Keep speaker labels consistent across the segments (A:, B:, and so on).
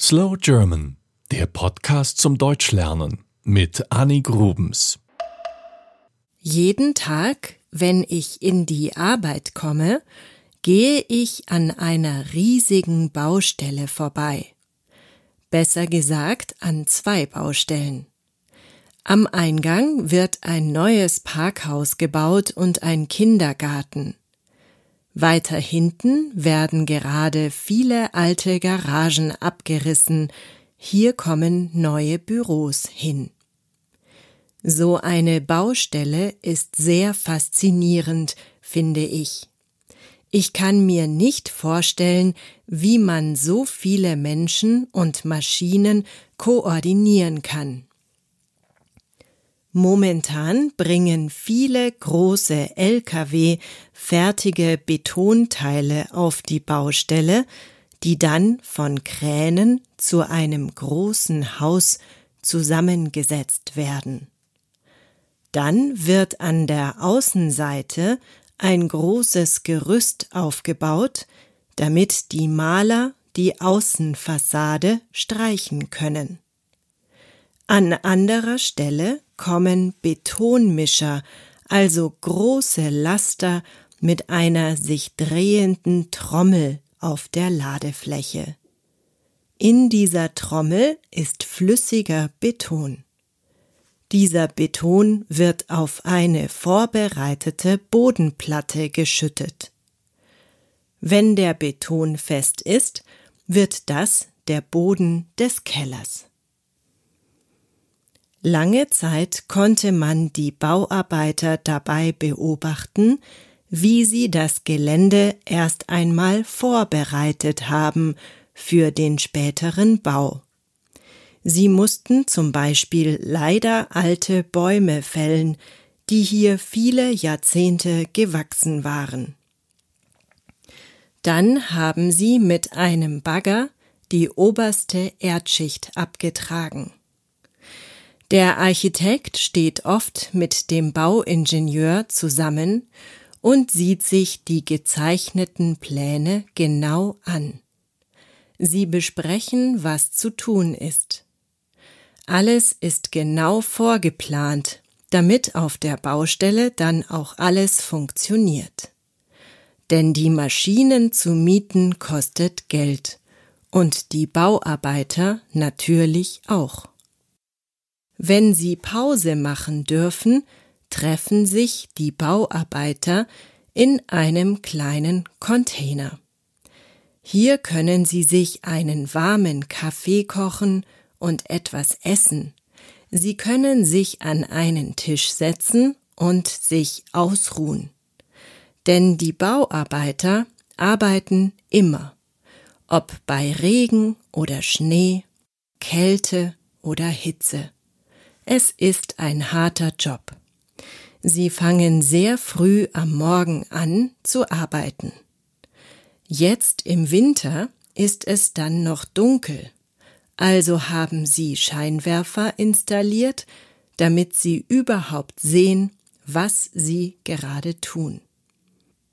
A: Slow German, der Podcast zum Deutschlernen mit Annie Grubens.
B: Jeden Tag, wenn ich in die Arbeit komme, gehe ich an einer riesigen Baustelle vorbei. Besser gesagt an zwei Baustellen. Am Eingang wird ein neues Parkhaus gebaut und ein Kindergarten. Weiter hinten werden gerade viele alte Garagen abgerissen, hier kommen neue Büros hin. So eine Baustelle ist sehr faszinierend, finde ich. Ich kann mir nicht vorstellen, wie man so viele Menschen und Maschinen koordinieren kann. Momentan bringen viele große Lkw fertige Betonteile auf die Baustelle, die dann von Kränen zu einem großen Haus zusammengesetzt werden. Dann wird an der Außenseite ein großes Gerüst aufgebaut, damit die Maler die Außenfassade streichen können. An anderer Stelle kommen Betonmischer, also große Laster mit einer sich drehenden Trommel auf der Ladefläche. In dieser Trommel ist flüssiger Beton. Dieser Beton wird auf eine vorbereitete Bodenplatte geschüttet. Wenn der Beton fest ist, wird das der Boden des Kellers. Lange Zeit konnte man die Bauarbeiter dabei beobachten, wie sie das Gelände erst einmal vorbereitet haben für den späteren Bau. Sie mussten zum Beispiel leider alte Bäume fällen, die hier viele Jahrzehnte gewachsen waren. Dann haben sie mit einem Bagger die oberste Erdschicht abgetragen. Der Architekt steht oft mit dem Bauingenieur zusammen und sieht sich die gezeichneten Pläne genau an. Sie besprechen, was zu tun ist. Alles ist genau vorgeplant, damit auf der Baustelle dann auch alles funktioniert. Denn die Maschinen zu mieten kostet Geld und die Bauarbeiter natürlich auch. Wenn sie Pause machen dürfen, treffen sich die Bauarbeiter in einem kleinen Container. Hier können sie sich einen warmen Kaffee kochen und etwas essen. Sie können sich an einen Tisch setzen und sich ausruhen. Denn die Bauarbeiter arbeiten immer, ob bei Regen oder Schnee, Kälte oder Hitze. Es ist ein harter Job. Sie fangen sehr früh am Morgen an zu arbeiten. Jetzt im Winter ist es dann noch dunkel, also haben sie Scheinwerfer installiert, damit sie überhaupt sehen, was sie gerade tun.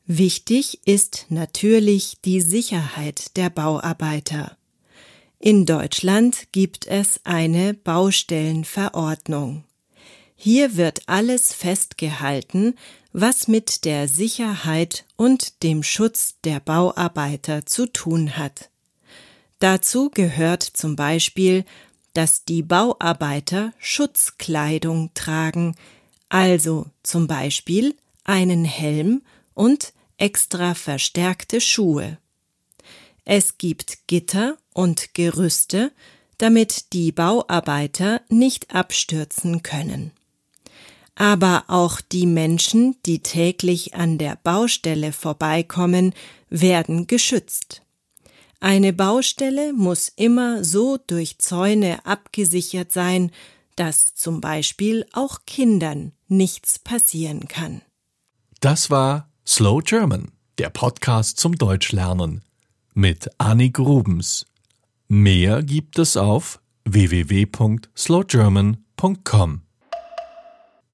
B: Wichtig ist natürlich die Sicherheit der Bauarbeiter. In Deutschland gibt es eine Baustellenverordnung. Hier wird alles festgehalten, was mit der Sicherheit und dem Schutz der Bauarbeiter zu tun hat. Dazu gehört zum Beispiel, dass die Bauarbeiter Schutzkleidung tragen, also zum Beispiel einen Helm und extra verstärkte Schuhe. Es gibt Gitter und Gerüste, damit die Bauarbeiter nicht abstürzen können. Aber auch die Menschen, die täglich an der Baustelle vorbeikommen, werden geschützt. Eine Baustelle muss immer so durch Zäune abgesichert sein, dass zum Beispiel auch Kindern nichts passieren kann.
A: Das war Slow German, der Podcast zum Deutschlernen mit Annie Grubens. Mehr gibt es auf www.slowgerman.com.